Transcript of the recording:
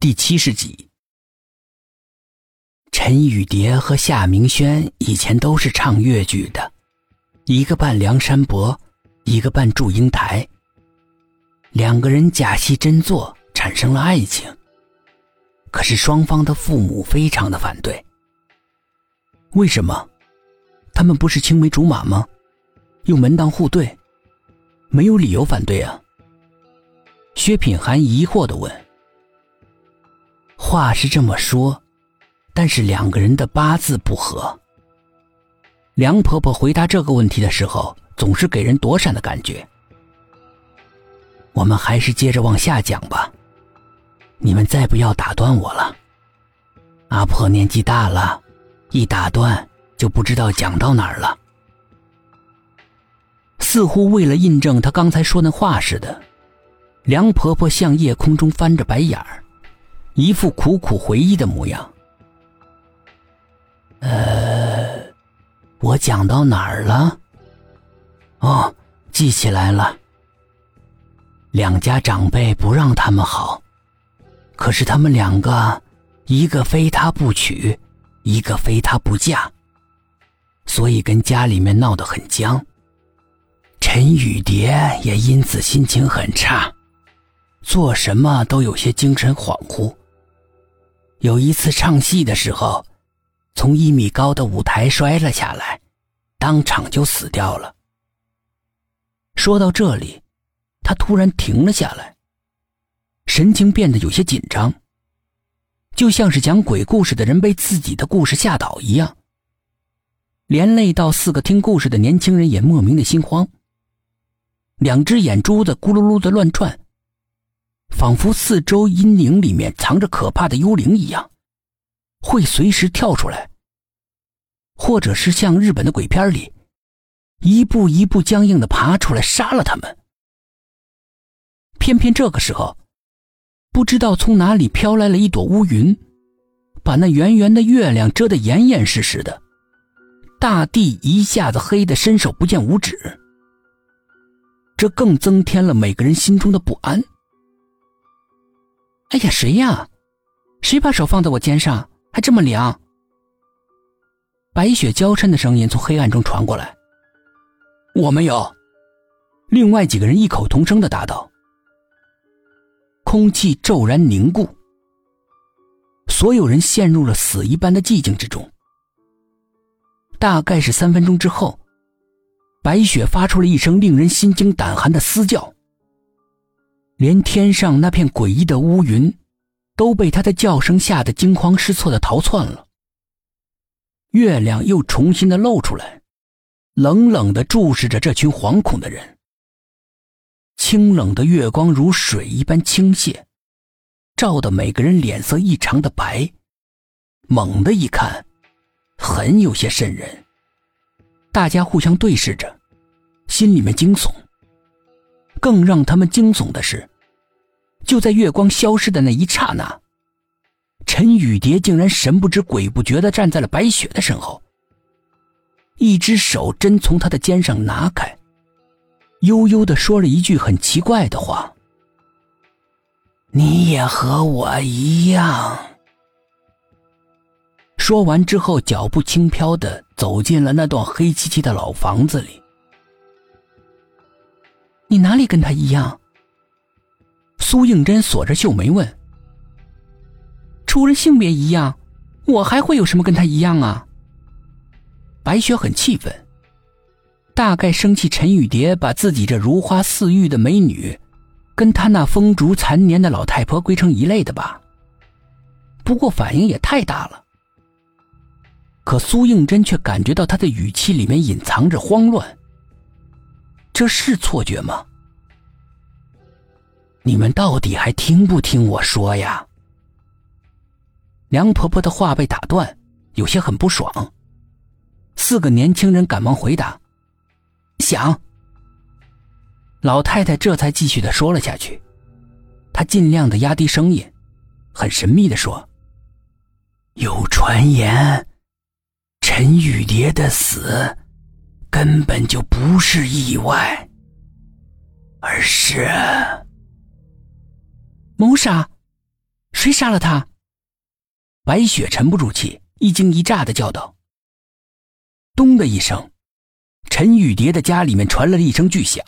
第七十集。陈雨蝶和夏明轩以前都是唱越剧的，一个扮梁山伯，一个扮祝英台。两个人假戏真做，产生了爱情。可是双方的父母非常的反对。为什么？他们不是青梅竹马吗？又门当户对，没有理由反对啊。薛品涵疑惑的问：“话是这么说。”但是两个人的八字不合。梁婆婆回答这个问题的时候，总是给人躲闪的感觉。我们还是接着往下讲吧，你们再不要打断我了。阿婆年纪大了，一打断就不知道讲到哪儿了。似乎为了印证她刚才说那话似的，梁婆婆向夜空中翻着白眼儿，一副苦苦回忆的模样。呃，我讲到哪儿了？哦，记起来了。两家长辈不让他们好，可是他们两个，一个非他不娶，一个非他不嫁，所以跟家里面闹得很僵。陈雨蝶也因此心情很差，做什么都有些精神恍惚。有一次唱戏的时候。从一米高的舞台摔了下来，当场就死掉了。说到这里，他突然停了下来，神情变得有些紧张，就像是讲鬼故事的人被自己的故事吓倒一样。连累到四个听故事的年轻人也莫名的心慌，两只眼珠子咕噜噜的乱转，仿佛四周阴影里面藏着可怕的幽灵一样。会随时跳出来，或者是像日本的鬼片里，一步一步僵硬的爬出来杀了他们。偏偏这个时候，不知道从哪里飘来了一朵乌云，把那圆圆的月亮遮得严严实实的，大地一下子黑得伸手不见五指。这更增添了每个人心中的不安。哎呀，谁呀？谁把手放在我肩上？还这么凉！白雪娇嗔的声音从黑暗中传过来。我没有。另外几个人异口同声的答道。空气骤然凝固，所有人陷入了死一般的寂静之中。大概是三分钟之后，白雪发出了一声令人心惊胆寒的嘶叫，连天上那片诡异的乌云。都被他的叫声吓得惊慌失措的逃窜了。月亮又重新的露出来，冷冷的注视着这群惶恐的人。清冷的月光如水一般倾泻，照得每个人脸色异常的白。猛的一看，很有些瘆人。大家互相对视着，心里面惊悚。更让他们惊悚的是。就在月光消失的那一刹那，陈雨蝶竟然神不知鬼不觉的站在了白雪的身后，一只手真从她的肩上拿开，悠悠的说了一句很奇怪的话：“你也和我一样。”说完之后，脚步轻飘的走进了那幢黑漆漆的老房子里。你哪里跟他一样？苏应真锁着秀眉问：“除了性别一样，我还会有什么跟他一样啊？”白雪很气愤，大概生气陈雨蝶把自己这如花似玉的美女，跟她那风烛残年的老太婆归成一类的吧。不过反应也太大了。可苏应真却感觉到他的语气里面隐藏着慌乱。这是错觉吗？你们到底还听不听我说呀？梁婆婆的话被打断，有些很不爽。四个年轻人赶忙回答：“想。”老太太这才继续的说了下去。她尽量的压低声音，很神秘的说：“有传言，陈雨蝶的死根本就不是意外，而是……”谋杀，谁杀了他？白雪沉不住气，一惊一乍的叫道：“咚的一声，陈雨蝶的家里面传来了一声巨响。